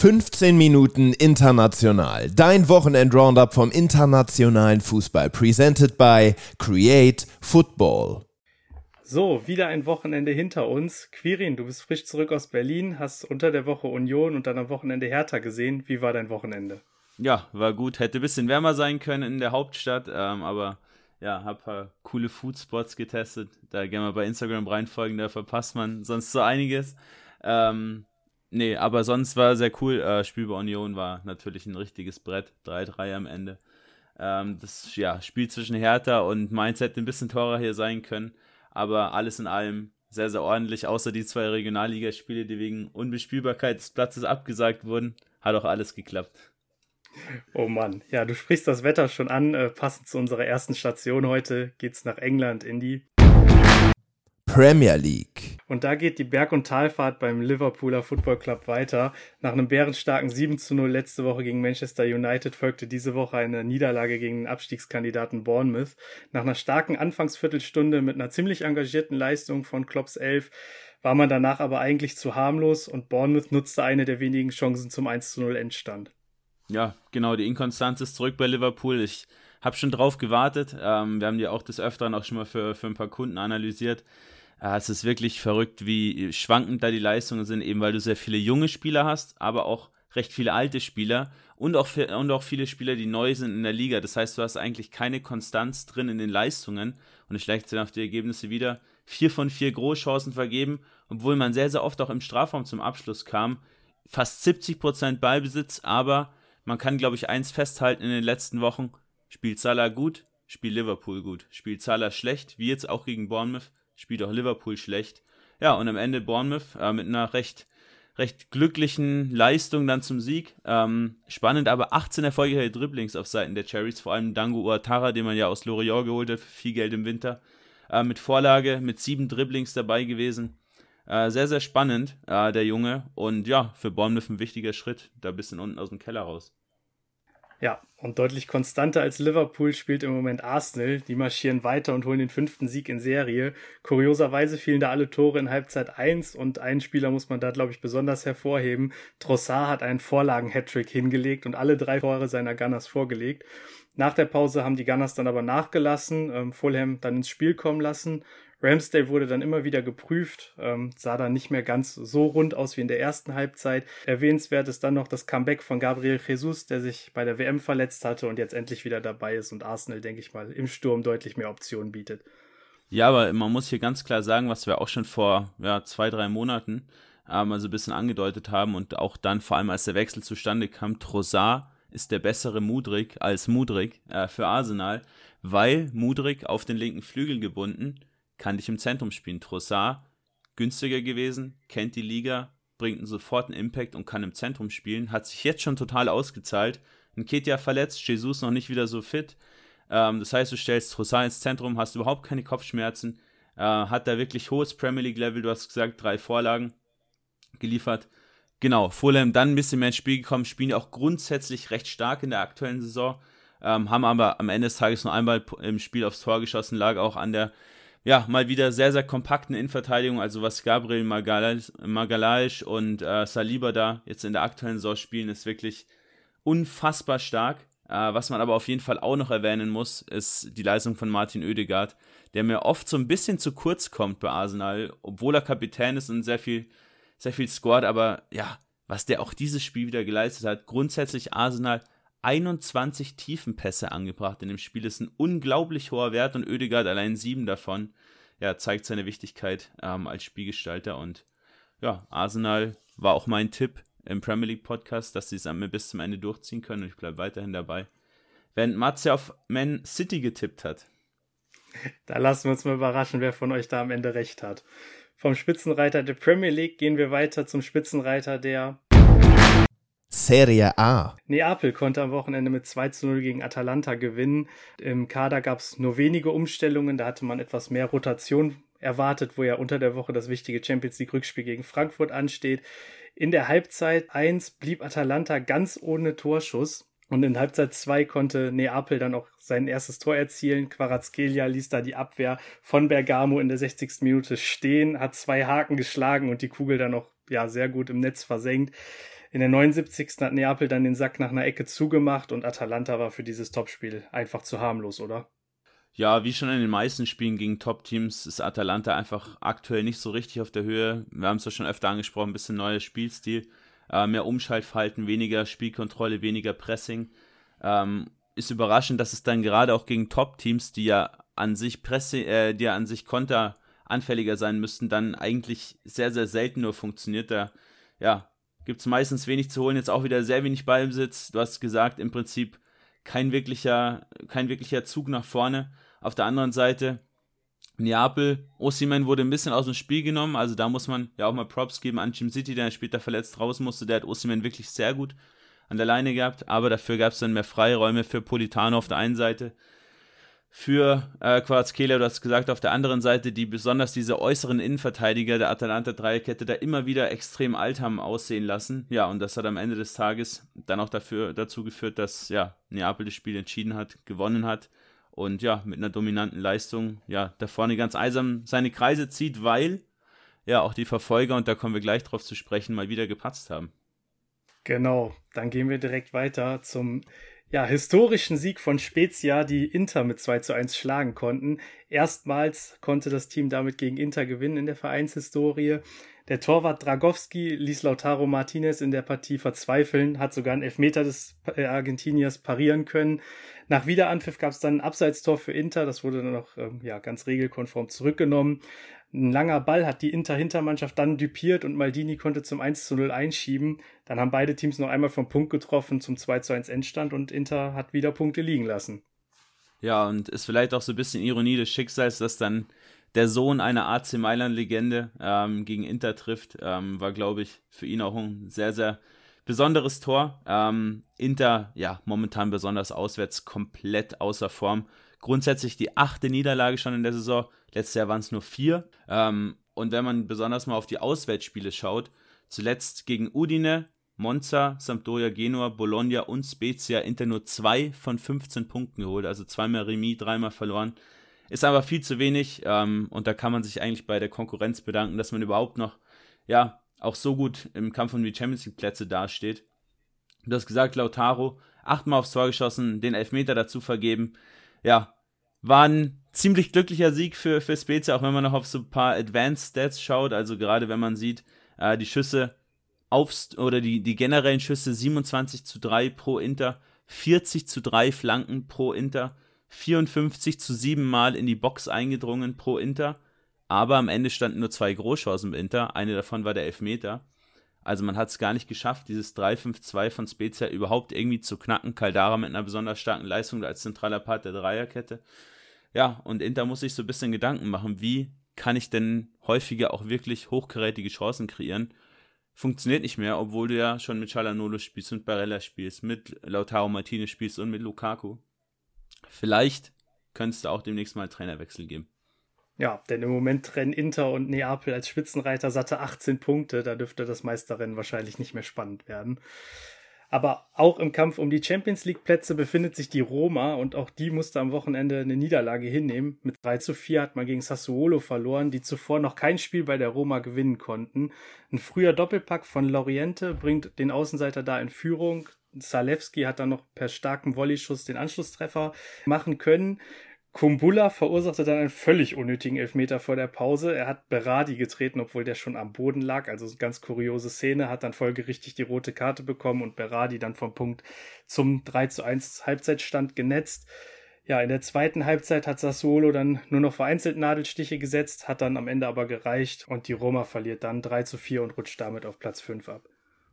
15 Minuten international. Dein Wochenend-Roundup vom internationalen Fußball. Presented by Create Football. So, wieder ein Wochenende hinter uns. Quirin, du bist frisch zurück aus Berlin, hast unter der Woche Union und dann am Wochenende Hertha gesehen. Wie war dein Wochenende? Ja, war gut. Hätte ein bisschen wärmer sein können in der Hauptstadt, ähm, aber ja, hab ein paar coole Foodspots getestet. Da gerne mal bei Instagram reinfolgen, da verpasst man sonst so einiges. Ähm, Nee, aber sonst war sehr cool. Äh, Spiel bei Union war natürlich ein richtiges Brett. 3-3 am Ende. Ähm, das ja, Spiel zwischen Hertha und Mainz hätte ein bisschen teurer hier sein können. Aber alles in allem sehr, sehr ordentlich. Außer die zwei Regionalligaspiele, die wegen Unbespielbarkeit des Platzes abgesagt wurden, hat auch alles geklappt. Oh Mann, ja, du sprichst das Wetter schon an. Äh, passend zu unserer ersten Station heute geht's nach England in die Premier League. Und da geht die Berg- und Talfahrt beim Liverpooler Football Club weiter. Nach einem bärenstarken 7 zu 0 letzte Woche gegen Manchester United folgte diese Woche eine Niederlage gegen den Abstiegskandidaten Bournemouth. Nach einer starken Anfangsviertelstunde mit einer ziemlich engagierten Leistung von Klopps 11 war man danach aber eigentlich zu harmlos und Bournemouth nutzte eine der wenigen Chancen zum 1 zu 0 Endstand. Ja, genau, die Inkonstanz ist zurück bei Liverpool. Ich habe schon drauf gewartet. Ähm, wir haben die auch des Öfteren auch schon mal für, für ein paar Kunden analysiert. Ja, es ist wirklich verrückt, wie schwankend da die Leistungen sind, eben weil du sehr viele junge Spieler hast, aber auch recht viele alte Spieler und auch, und auch viele Spieler, die neu sind in der Liga. Das heißt, du hast eigentlich keine Konstanz drin in den Leistungen und ich schlägt dann auf die Ergebnisse wieder. Vier von vier Großchancen vergeben, obwohl man sehr, sehr oft auch im Strafraum zum Abschluss kam. Fast 70% Ballbesitz, aber man kann, glaube ich, eins festhalten in den letzten Wochen. Spielt Salah gut, spielt Liverpool gut. Spielt Salah schlecht, wie jetzt auch gegen Bournemouth, spielt auch Liverpool schlecht. Ja, und am Ende Bournemouth äh, mit einer recht, recht glücklichen Leistung dann zum Sieg. Ähm, spannend, aber 18 erfolgreiche Dribblings auf Seiten der Cherries, vor allem Dango Uatara, den man ja aus Lorient geholt hat, für viel Geld im Winter. Äh, mit Vorlage, mit sieben Dribblings dabei gewesen. Äh, sehr, sehr spannend, äh, der Junge. Und ja, für Bournemouth ein wichtiger Schritt, da ein bisschen unten aus dem Keller raus. Ja, und deutlich konstanter als Liverpool spielt im Moment Arsenal. Die marschieren weiter und holen den fünften Sieg in Serie. Kurioserweise fielen da alle Tore in Halbzeit 1 und einen Spieler muss man da, glaube ich, besonders hervorheben. Trossard hat einen Vorlagen-Hattrick hingelegt und alle drei Tore seiner Gunners vorgelegt. Nach der Pause haben die Gunners dann aber nachgelassen, ähm, Fulham dann ins Spiel kommen lassen. Ramsdale wurde dann immer wieder geprüft, ähm, sah dann nicht mehr ganz so rund aus wie in der ersten Halbzeit. Erwähnenswert ist dann noch das Comeback von Gabriel Jesus, der sich bei der WM verletzt hatte und jetzt endlich wieder dabei ist und Arsenal, denke ich mal, im Sturm deutlich mehr Optionen bietet. Ja, aber man muss hier ganz klar sagen, was wir auch schon vor ja, zwei, drei Monaten ähm, also ein bisschen angedeutet haben und auch dann vor allem als der Wechsel zustande kam, Trossard ist der bessere Mudrik als Mudrik äh, für Arsenal, weil Mudrik auf den linken Flügel gebunden kann dich im Zentrum spielen. Trossard, günstiger gewesen, kennt die Liga, bringt einen soforten Impact und kann im Zentrum spielen. Hat sich jetzt schon total ausgezahlt. Nketia verletzt, Jesus noch nicht wieder so fit. Ähm, das heißt, du stellst Trossard ins Zentrum, hast überhaupt keine Kopfschmerzen, äh, hat da wirklich hohes Premier League Level, du hast gesagt, drei Vorlagen geliefert. Genau, Fulham dann ein bisschen mehr ins Spiel gekommen, spielen auch grundsätzlich recht stark in der aktuellen Saison, ähm, haben aber am Ende des Tages nur einmal im Spiel aufs Tor geschossen, lag auch an der ja, mal wieder sehr, sehr kompakten Innenverteidigung, also was Gabriel Magalhaes und äh, Saliba da jetzt in der aktuellen Saison spielen, ist wirklich unfassbar stark. Äh, was man aber auf jeden Fall auch noch erwähnen muss, ist die Leistung von Martin Oedegaard, der mir oft so ein bisschen zu kurz kommt bei Arsenal, obwohl er Kapitän ist und sehr viel, sehr viel scored, aber ja, was der auch dieses Spiel wieder geleistet hat. Grundsätzlich Arsenal 21 Tiefenpässe angebracht in dem Spiel. Das ist ein unglaublich hoher Wert und Oedegaard allein sieben davon. Ja, zeigt seine Wichtigkeit ähm, als Spielgestalter und ja, Arsenal war auch mein Tipp im Premier League Podcast, dass sie es bis zum Ende durchziehen können und ich bleibe weiterhin dabei. Während Matze auf Man City getippt hat. Da lassen wir uns mal überraschen, wer von euch da am Ende recht hat. Vom Spitzenreiter der Premier League gehen wir weiter zum Spitzenreiter der Serie A. Neapel konnte am Wochenende mit 2 zu 0 gegen Atalanta gewinnen. Im Kader gab es nur wenige Umstellungen, da hatte man etwas mehr Rotation erwartet, wo ja unter der Woche das wichtige Champions League Rückspiel gegen Frankfurt ansteht. In der Halbzeit 1 blieb Atalanta ganz ohne Torschuss. Und in Halbzeit 2 konnte Neapel dann auch sein erstes Tor erzielen. Quarazkelia ließ da die Abwehr von Bergamo in der 60. Minute stehen, hat zwei Haken geschlagen und die Kugel dann noch ja, sehr gut im Netz versenkt. In der 79. hat Neapel dann den Sack nach einer Ecke zugemacht und Atalanta war für dieses Topspiel einfach zu harmlos, oder? Ja, wie schon in den meisten Spielen gegen Top-Teams ist Atalanta einfach aktuell nicht so richtig auf der Höhe. Wir haben es ja schon öfter angesprochen, ein bisschen neuer Spielstil, äh, mehr Umschaltverhalten, weniger Spielkontrolle, weniger Pressing. Ähm, ist überraschend, dass es dann gerade auch gegen Top-Teams, die ja an sich Presse, äh, die ja an sich konteranfälliger sein müssten, dann eigentlich sehr, sehr selten nur funktioniert. Da, ja, gibt es meistens wenig zu holen, jetzt auch wieder sehr wenig Ballbesitz. Du hast gesagt, im Prinzip kein wirklicher, kein wirklicher Zug nach vorne. Auf der anderen Seite, Neapel, Osiman wurde ein bisschen aus dem Spiel genommen, also da muss man ja auch mal Props geben an Jim City, der später verletzt raus musste, der hat Osiman wirklich sehr gut an der Leine gehabt, aber dafür gab es dann mehr Freiräume für Politano auf der einen Seite, für äh, Quarzkehler, du hast gesagt, auf der anderen Seite, die besonders diese äußeren Innenverteidiger der Atalanta-Dreierkette da immer wieder extrem alt haben aussehen lassen. Ja, und das hat am Ende des Tages dann auch dafür, dazu geführt, dass ja, Neapel das Spiel entschieden hat, gewonnen hat und ja, mit einer dominanten Leistung, ja, da vorne ganz eisam seine Kreise zieht, weil ja auch die Verfolger, und da kommen wir gleich drauf zu sprechen, mal wieder gepatzt haben. Genau, dann gehen wir direkt weiter zum ja, historischen Sieg von Spezia, die Inter mit 2 zu 1 schlagen konnten. Erstmals konnte das Team damit gegen Inter gewinnen in der Vereinshistorie. Der Torwart Dragowski ließ Lautaro Martinez in der Partie verzweifeln, hat sogar einen Elfmeter des äh, Argentiniers parieren können. Nach Wiederanpfiff gab es dann ein Abseitstor für Inter, das wurde dann noch ähm, ja, ganz regelkonform zurückgenommen. Ein langer Ball hat die Inter-Hintermannschaft dann dupiert und Maldini konnte zum 1 zu 0 einschieben. Dann haben beide Teams noch einmal vom Punkt getroffen zum 2 zu 1 Endstand und Inter hat wieder Punkte liegen lassen. Ja, und ist vielleicht auch so ein bisschen Ironie des Schicksals, dass dann der Sohn einer AC Mailand-Legende ähm, gegen Inter trifft. Ähm, war, glaube ich, für ihn auch ein sehr, sehr besonderes Tor. Ähm, Inter, ja, momentan besonders auswärts komplett außer Form. Grundsätzlich die achte Niederlage schon in der Saison. Letztes Jahr waren es nur vier. Ähm, und wenn man besonders mal auf die Auswärtsspiele schaut, zuletzt gegen Udine, Monza, Sampdoria, Genua, Bologna und Spezia Inter nur zwei von 15 Punkten geholt. Also zweimal Remis, dreimal verloren. Ist aber viel zu wenig. Ähm, und da kann man sich eigentlich bei der Konkurrenz bedanken, dass man überhaupt noch, ja, auch so gut im Kampf um die Champions League Plätze dasteht. Du hast gesagt, Lautaro, achtmal aufs Tor geschossen, den Elfmeter dazu vergeben. Ja, war ein ziemlich glücklicher Sieg für, für Spezia, auch wenn man noch auf so ein paar Advanced Stats schaut. Also gerade wenn man sieht, äh, die Schüsse aufs, oder die, die generellen Schüsse 27 zu 3 pro Inter, 40 zu 3 Flanken pro Inter, 54 zu 7 Mal in die Box eingedrungen pro Inter. Aber am Ende standen nur zwei Großchancen im Inter. Eine davon war der Elfmeter. Also man hat es gar nicht geschafft, dieses 3-5-2 von Spezia überhaupt irgendwie zu knacken. Caldara mit einer besonders starken Leistung als zentraler Part der Dreierkette. Ja, und Inter muss sich so ein bisschen Gedanken machen, wie kann ich denn häufiger auch wirklich hochkarätige Chancen kreieren? Funktioniert nicht mehr, obwohl du ja schon mit Chalanolo spielst, mit Barella spielst, mit Lautaro Martinez spielst und mit Lukaku. Vielleicht könntest du auch demnächst mal einen Trainerwechsel geben. Ja, denn im Moment trennen Inter und Neapel als Spitzenreiter satte 18 Punkte. Da dürfte das Meisterrennen wahrscheinlich nicht mehr spannend werden. Aber auch im Kampf um die Champions League Plätze befindet sich die Roma und auch die musste am Wochenende eine Niederlage hinnehmen. Mit 3 zu 4 hat man gegen Sassuolo verloren, die zuvor noch kein Spiel bei der Roma gewinnen konnten. Ein früher Doppelpack von Loriente bringt den Außenseiter da in Führung. Zalewski hat dann noch per starkem Volleyschuss den Anschlusstreffer machen können. Kumbula verursachte dann einen völlig unnötigen Elfmeter vor der Pause. Er hat Berardi getreten, obwohl der schon am Boden lag. Also eine ganz kuriose Szene, hat dann folgerichtig die rote Karte bekommen und Berardi dann vom Punkt zum 3 zu 1 Halbzeitstand genetzt. Ja, in der zweiten Halbzeit hat Sassuolo dann nur noch vereinzelt Nadelstiche gesetzt, hat dann am Ende aber gereicht und die Roma verliert dann 3 zu 4 und rutscht damit auf Platz 5 ab.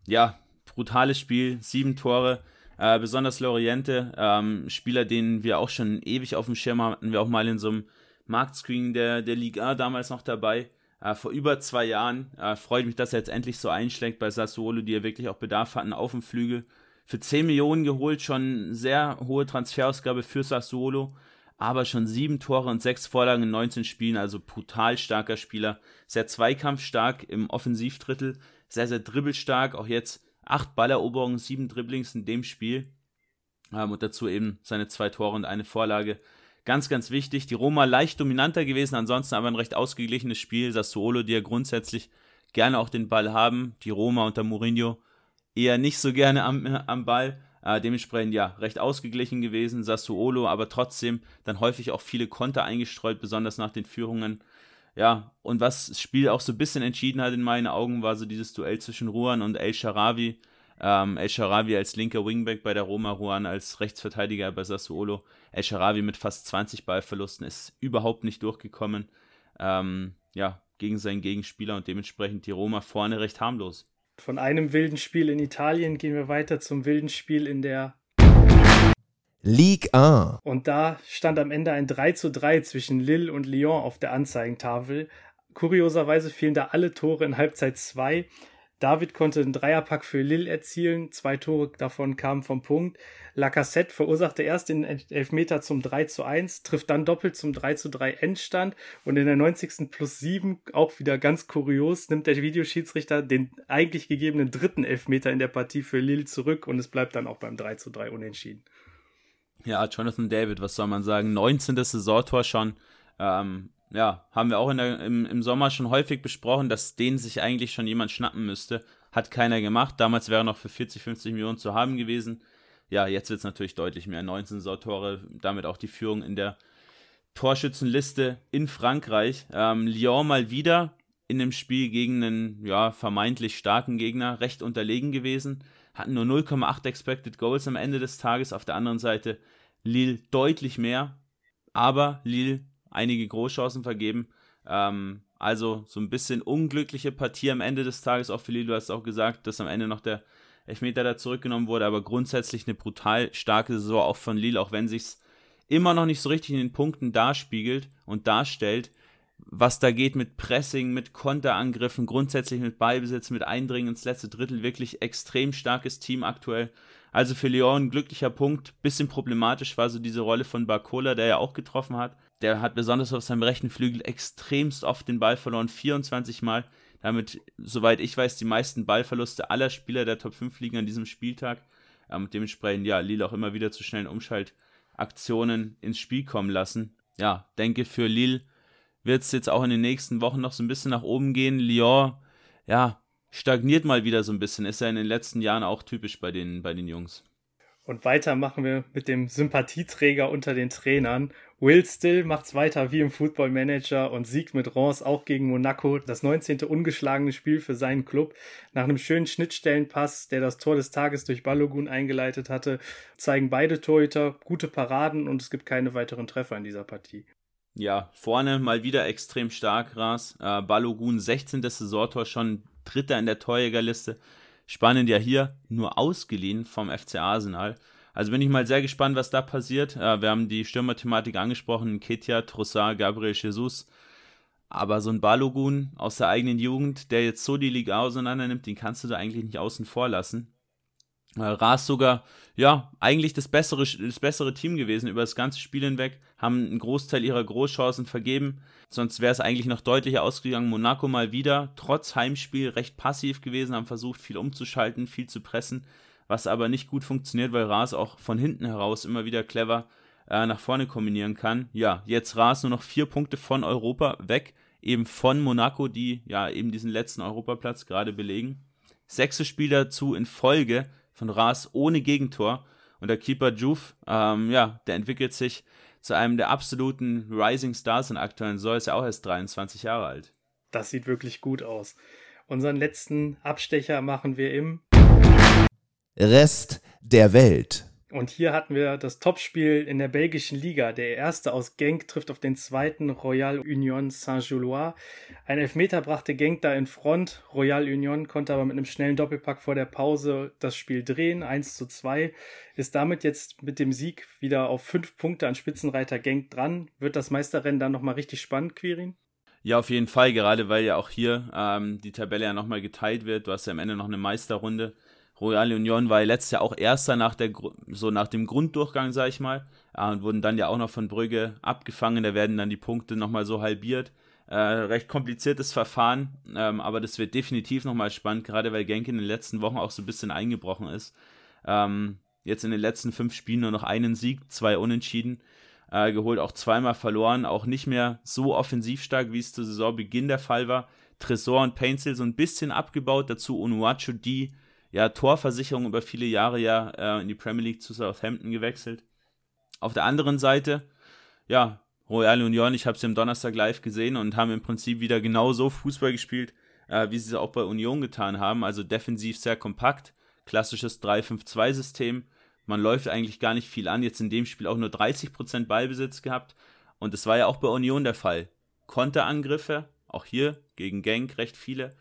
Ja, brutales Spiel, sieben Tore äh, besonders Loriente, ähm, Spieler, den wir auch schon ewig auf dem Schirm hatten, wir auch mal in so einem Marktscreening der, der Liga damals noch dabei. Äh, vor über zwei Jahren äh, freut mich, dass er jetzt endlich so einschlägt bei Sassuolo, die ja wirklich auch Bedarf hatten auf dem Flügel. Für 10 Millionen geholt, schon sehr hohe Transferausgabe für Sassuolo, aber schon sieben Tore und sechs Vorlagen in 19 Spielen, also brutal starker Spieler. Sehr zweikampfstark im Offensivdrittel, sehr, sehr dribbelstark, auch jetzt acht Balleroberungen, sieben Dribblings in dem Spiel. Ähm, und dazu eben seine zwei Tore und eine Vorlage. Ganz, ganz wichtig. Die Roma leicht dominanter gewesen, ansonsten aber ein recht ausgeglichenes Spiel. Sassuolo, die ja grundsätzlich gerne auch den Ball haben. Die Roma unter Mourinho eher nicht so gerne am, am Ball. Äh, dementsprechend ja, recht ausgeglichen gewesen, Sassuolo, aber trotzdem dann häufig auch viele Konter eingestreut, besonders nach den Führungen. Ja, und was das Spiel auch so ein bisschen entschieden hat in meinen Augen, war so dieses Duell zwischen Ruan und El Sharawi. Ähm, El Sharawi als linker Wingback bei der Roma, Ruan als Rechtsverteidiger bei Sassuolo. El Sharawi mit fast 20 Ballverlusten ist überhaupt nicht durchgekommen. Ähm, ja, gegen seinen Gegenspieler und dementsprechend die Roma vorne recht harmlos. Von einem wilden Spiel in Italien gehen wir weiter zum wilden Spiel in der Ligue 1. Und da stand am Ende ein 3 zu 3 zwischen Lille und Lyon auf der Anzeigentafel. Kurioserweise fielen da alle Tore in Halbzeit 2. David konnte einen Dreierpack für Lille erzielen, zwei Tore davon kamen vom Punkt. Lacassette verursachte erst den Elfmeter zum 3 zu 1, trifft dann doppelt zum 3 zu 3 Endstand und in der 90. plus 7, auch wieder ganz kurios, nimmt der Videoschiedsrichter den eigentlich gegebenen dritten Elfmeter in der Partie für Lille zurück und es bleibt dann auch beim 3 zu 3 unentschieden. Ja, Jonathan David, was soll man sagen? 19. Saisontor schon. Ähm, ja, haben wir auch der, im, im Sommer schon häufig besprochen, dass den sich eigentlich schon jemand schnappen müsste. Hat keiner gemacht. Damals wäre noch für 40, 50 Millionen zu haben gewesen. Ja, jetzt wird es natürlich deutlich mehr. 19 Sautore, damit auch die Führung in der Torschützenliste in Frankreich. Ähm, Lyon mal wieder in dem Spiel gegen einen ja, vermeintlich starken Gegner recht unterlegen gewesen. Hatten nur 0,8 Expected Goals am Ende des Tages. Auf der anderen Seite Lille deutlich mehr. Aber Lille einige Großchancen vergeben. Ähm, also so ein bisschen unglückliche Partie am Ende des Tages, auch für Lille, du hast auch gesagt, dass am Ende noch der Elfmeter da zurückgenommen wurde, aber grundsätzlich eine brutal starke Saison auch von Lille, auch wenn sich's immer noch nicht so richtig in den Punkten darspiegelt und darstellt, was da geht mit Pressing, mit Konterangriffen, grundsätzlich mit Ballbesitz, mit Eindringen ins letzte Drittel, wirklich extrem starkes Team aktuell. Also für Lyon ein glücklicher Punkt, bisschen problematisch war so diese Rolle von Barcola, der ja auch getroffen hat der hat besonders auf seinem rechten Flügel extremst oft den Ball verloren, 24 Mal. Damit, soweit ich weiß, die meisten Ballverluste aller Spieler der Top 5 liegen an diesem Spieltag. Ähm, dementsprechend, ja, Lille auch immer wieder zu schnellen Umschaltaktionen ins Spiel kommen lassen. Ja, denke für Lille wird es jetzt auch in den nächsten Wochen noch so ein bisschen nach oben gehen. Lyon, ja, stagniert mal wieder so ein bisschen. Ist ja in den letzten Jahren auch typisch bei den, bei den Jungs. Und weiter machen wir mit dem Sympathieträger unter den Trainern. Will Still macht's weiter wie im Football Manager und siegt mit Rance auch gegen Monaco. Das 19. ungeschlagene Spiel für seinen Club. Nach einem schönen Schnittstellenpass, der das Tor des Tages durch Balogun eingeleitet hatte, zeigen beide Torhüter gute Paraden und es gibt keine weiteren Treffer in dieser Partie. Ja, vorne mal wieder extrem stark, Ras. Äh, Balogun 16. Saisontor schon Dritter in der Torjägerliste. Spannend ja hier nur ausgeliehen vom FC Arsenal. Also bin ich mal sehr gespannt, was da passiert. Äh, wir haben die Stürmer-Thematik angesprochen: Ketia, Trossard, Gabriel Jesus. Aber so ein Balogun aus der eigenen Jugend, der jetzt so die Liga auseinander nimmt, den kannst du da eigentlich nicht außen vor lassen. Äh, Ras sogar, ja, eigentlich das bessere, das bessere Team gewesen über das ganze Spiel hinweg, haben einen Großteil ihrer Großchancen vergeben. Sonst wäre es eigentlich noch deutlicher ausgegangen. Monaco mal wieder, trotz Heimspiel, recht passiv gewesen, haben versucht, viel umzuschalten, viel zu pressen, was aber nicht gut funktioniert, weil Ras auch von hinten heraus immer wieder clever äh, nach vorne kombinieren kann. Ja, jetzt Ras nur noch vier Punkte von Europa weg, eben von Monaco, die ja eben diesen letzten Europaplatz gerade belegen. Sechstes Spiel dazu in Folge von Ras ohne Gegentor. Und der Keeper Juve, ähm, ja, der entwickelt sich zu einem der absoluten Rising Stars in aktuellen Saison, ist ja auch erst 23 Jahre alt. Das sieht wirklich gut aus. Unseren letzten Abstecher machen wir im Rest der Welt. Und hier hatten wir das Topspiel in der belgischen Liga. Der erste aus Genk trifft auf den zweiten Royal Union Saint-Gillois. Ein Elfmeter brachte Genk da in Front. Royal Union konnte aber mit einem schnellen Doppelpack vor der Pause das Spiel drehen. 1 zu 2. Ist damit jetzt mit dem Sieg wieder auf fünf Punkte an Spitzenreiter Genk dran. Wird das Meisterrennen dann nochmal richtig spannend, Quirin? Ja, auf jeden Fall, gerade weil ja auch hier ähm, die Tabelle ja nochmal geteilt wird. Du hast ja am Ende noch eine Meisterrunde. Royal Union war letztes Jahr auch Erster nach, der, so nach dem Grunddurchgang, sag ich mal, äh, und wurden dann ja auch noch von Brügge abgefangen. Da werden dann die Punkte nochmal so halbiert. Äh, recht kompliziertes Verfahren, ähm, aber das wird definitiv nochmal spannend, gerade weil Genk in den letzten Wochen auch so ein bisschen eingebrochen ist. Ähm, jetzt in den letzten fünf Spielen nur noch einen Sieg, zwei Unentschieden äh, geholt, auch zweimal verloren, auch nicht mehr so offensiv stark, wie es zu Saisonbeginn der Fall war. Tresor und Painzel so ein bisschen abgebaut, dazu Unuachu, die ja, Torversicherung über viele Jahre ja äh, in die Premier League zu Southampton gewechselt. Auf der anderen Seite, ja, Royal Union, ich habe sie am Donnerstag live gesehen und haben im Prinzip wieder genauso Fußball gespielt, äh, wie sie es auch bei Union getan haben. Also defensiv sehr kompakt, klassisches 3-5-2-System. Man läuft eigentlich gar nicht viel an. Jetzt in dem Spiel auch nur 30% Ballbesitz gehabt. Und das war ja auch bei Union der Fall. Konterangriffe, auch hier gegen Genk recht viele.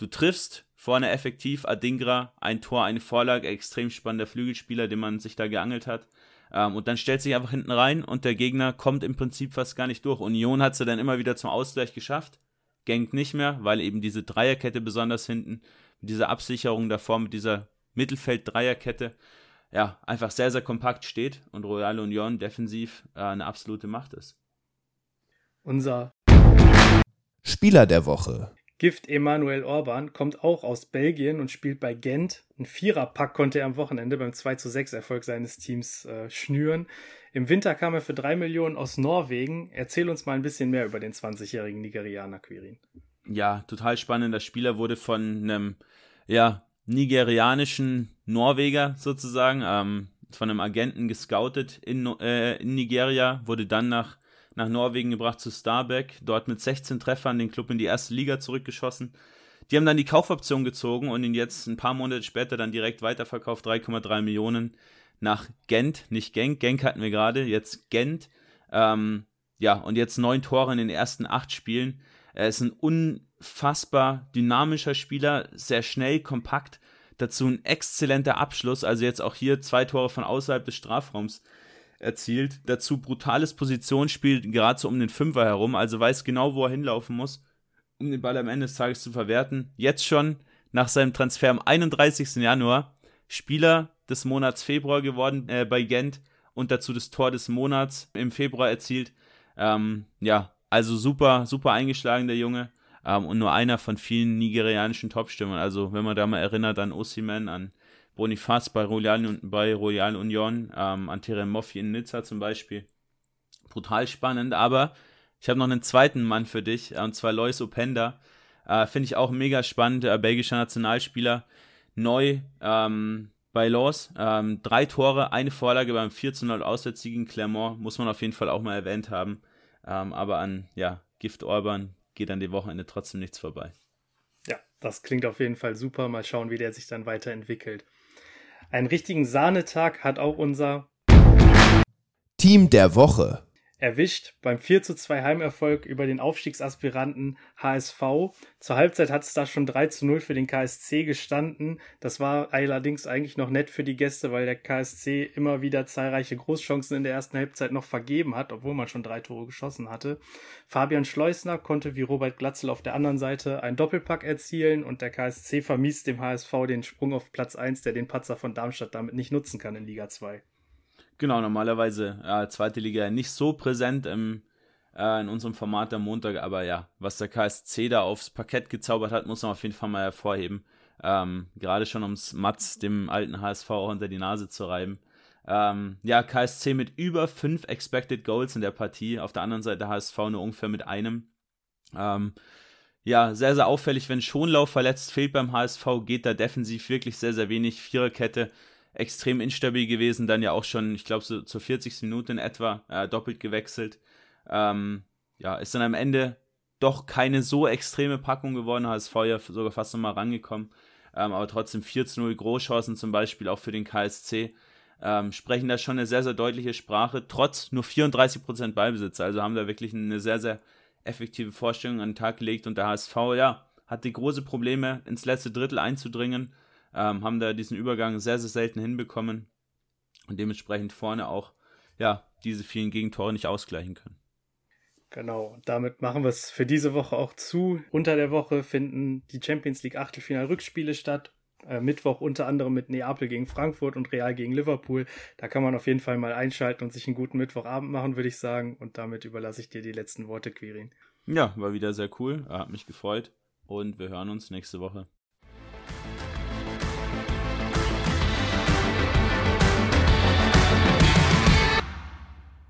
Du triffst vorne effektiv Adingra, ein Tor, eine Vorlage, extrem spannender Flügelspieler, den man sich da geangelt hat. Ähm, und dann stellt sich einfach hinten rein und der Gegner kommt im Prinzip fast gar nicht durch. Union hat sie dann immer wieder zum Ausgleich geschafft. Genk nicht mehr, weil eben diese Dreierkette besonders hinten, mit dieser Absicherung davor, mit dieser Mittelfeld-Dreierkette, ja, einfach sehr, sehr kompakt steht und Royal Union defensiv äh, eine absolute Macht ist. Unser Spieler der Woche. Gift Emanuel Orban kommt auch aus Belgien und spielt bei Gent. Ein Viererpack konnte er am Wochenende beim 2 zu 6 Erfolg seines Teams äh, schnüren. Im Winter kam er für drei Millionen aus Norwegen. Erzähl uns mal ein bisschen mehr über den 20-jährigen Nigerianer Quirin. Ja, total spannender Spieler wurde von einem ja, nigerianischen Norweger sozusagen, ähm, von einem Agenten gescoutet in, äh, in Nigeria, wurde dann nach nach Norwegen gebracht zu Starbeck, dort mit 16 Treffern den Club in die erste Liga zurückgeschossen. Die haben dann die Kaufoption gezogen und ihn jetzt ein paar Monate später dann direkt weiterverkauft, 3,3 Millionen nach Gent, nicht Genk, Genk hatten wir gerade, jetzt Gent. Ähm, ja, und jetzt neun Tore in den ersten acht Spielen. Er ist ein unfassbar dynamischer Spieler, sehr schnell, kompakt. Dazu ein exzellenter Abschluss, also jetzt auch hier zwei Tore von außerhalb des Strafraums erzielt. Dazu brutales Positionsspiel, gerade so um den Fünfer herum, also weiß genau, wo er hinlaufen muss, um den Ball am Ende des Tages zu verwerten. Jetzt schon nach seinem Transfer am 31. Januar Spieler des Monats Februar geworden äh, bei Gent und dazu das Tor des Monats im Februar erzielt. Ähm, ja, also super, super eingeschlagen, der Junge. Ähm, und nur einer von vielen nigerianischen Topstürmern. Also, wenn man da mal erinnert an Osiman, an Bonifaz bei Royal, bei Royal Union, ähm, an Moffi in Nizza zum Beispiel. Brutal spannend, aber ich habe noch einen zweiten Mann für dich, äh, und zwar Lois Openda. Äh, Finde ich auch mega spannend, äh, belgischer Nationalspieler, neu ähm, bei Los. Ähm, drei Tore, eine Vorlage beim 4 zu 0 Auswärtssieg in Clermont, muss man auf jeden Fall auch mal erwähnt haben. Ähm, aber an ja, Gift Orban geht an dem Wochenende trotzdem nichts vorbei. Ja, das klingt auf jeden Fall super. Mal schauen, wie der sich dann weiterentwickelt. Einen richtigen Sahnetag hat auch unser Team der Woche erwischt beim 4 zu 2 Heimerfolg über den Aufstiegsaspiranten HSV. Zur Halbzeit hat es da schon 3 zu 0 für den KSC gestanden. Das war allerdings eigentlich noch nett für die Gäste, weil der KSC immer wieder zahlreiche Großchancen in der ersten Halbzeit noch vergeben hat, obwohl man schon drei Tore geschossen hatte. Fabian Schleusner konnte wie Robert Glatzel auf der anderen Seite einen Doppelpack erzielen und der KSC vermisst dem HSV den Sprung auf Platz 1, der den Patzer von Darmstadt damit nicht nutzen kann in Liga 2. Genau, normalerweise ja, zweite Liga nicht so präsent im, äh, in unserem Format am Montag, aber ja, was der KSC da aufs Parkett gezaubert hat, muss man auf jeden Fall mal hervorheben. Ähm, gerade schon ums Matz, dem alten HSV, auch unter die Nase zu reiben. Ähm, ja, KSC mit über fünf Expected Goals in der Partie, auf der anderen Seite HSV nur ungefähr mit einem. Ähm, ja, sehr, sehr auffällig, wenn Schonlauf verletzt fehlt beim HSV, geht da defensiv wirklich sehr, sehr wenig. Viererkette extrem instabil gewesen, dann ja auch schon, ich glaube, so zur 40. Minute in etwa äh, doppelt gewechselt. Ähm, ja, ist dann am Ende doch keine so extreme Packung geworden, HSV ja sogar fast nochmal rangekommen. Ähm, aber trotzdem 4 zu 0 Großchancen zum Beispiel auch für den KSC. Ähm, sprechen da schon eine sehr, sehr deutliche Sprache, trotz nur 34% Ballbesitz. Also haben da wirklich eine sehr, sehr effektive Vorstellung an den Tag gelegt und der HSV, ja, hatte große Probleme, ins letzte Drittel einzudringen ähm, haben da diesen Übergang sehr, sehr selten hinbekommen und dementsprechend vorne auch ja, diese vielen Gegentore nicht ausgleichen können. Genau, damit machen wir es für diese Woche auch zu. Unter der Woche finden die Champions League Achtelfinal-Rückspiele statt. Äh, Mittwoch unter anderem mit Neapel gegen Frankfurt und Real gegen Liverpool. Da kann man auf jeden Fall mal einschalten und sich einen guten Mittwochabend machen, würde ich sagen. Und damit überlasse ich dir die letzten Worte, Quirin. Ja, war wieder sehr cool. Hat mich gefreut. Und wir hören uns nächste Woche.